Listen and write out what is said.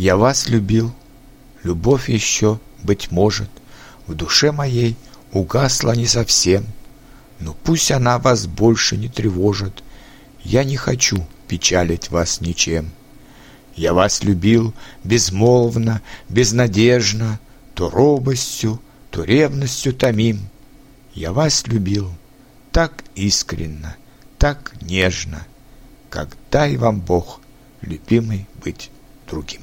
Я вас любил, любовь еще, быть может, В душе моей угасла не совсем, Но пусть она вас больше не тревожит, Я не хочу печалить вас ничем. Я вас любил безмолвно, безнадежно, То робостью, то ревностью томим. Я вас любил так искренно, так нежно, Как дай вам Бог, любимый, быть другим.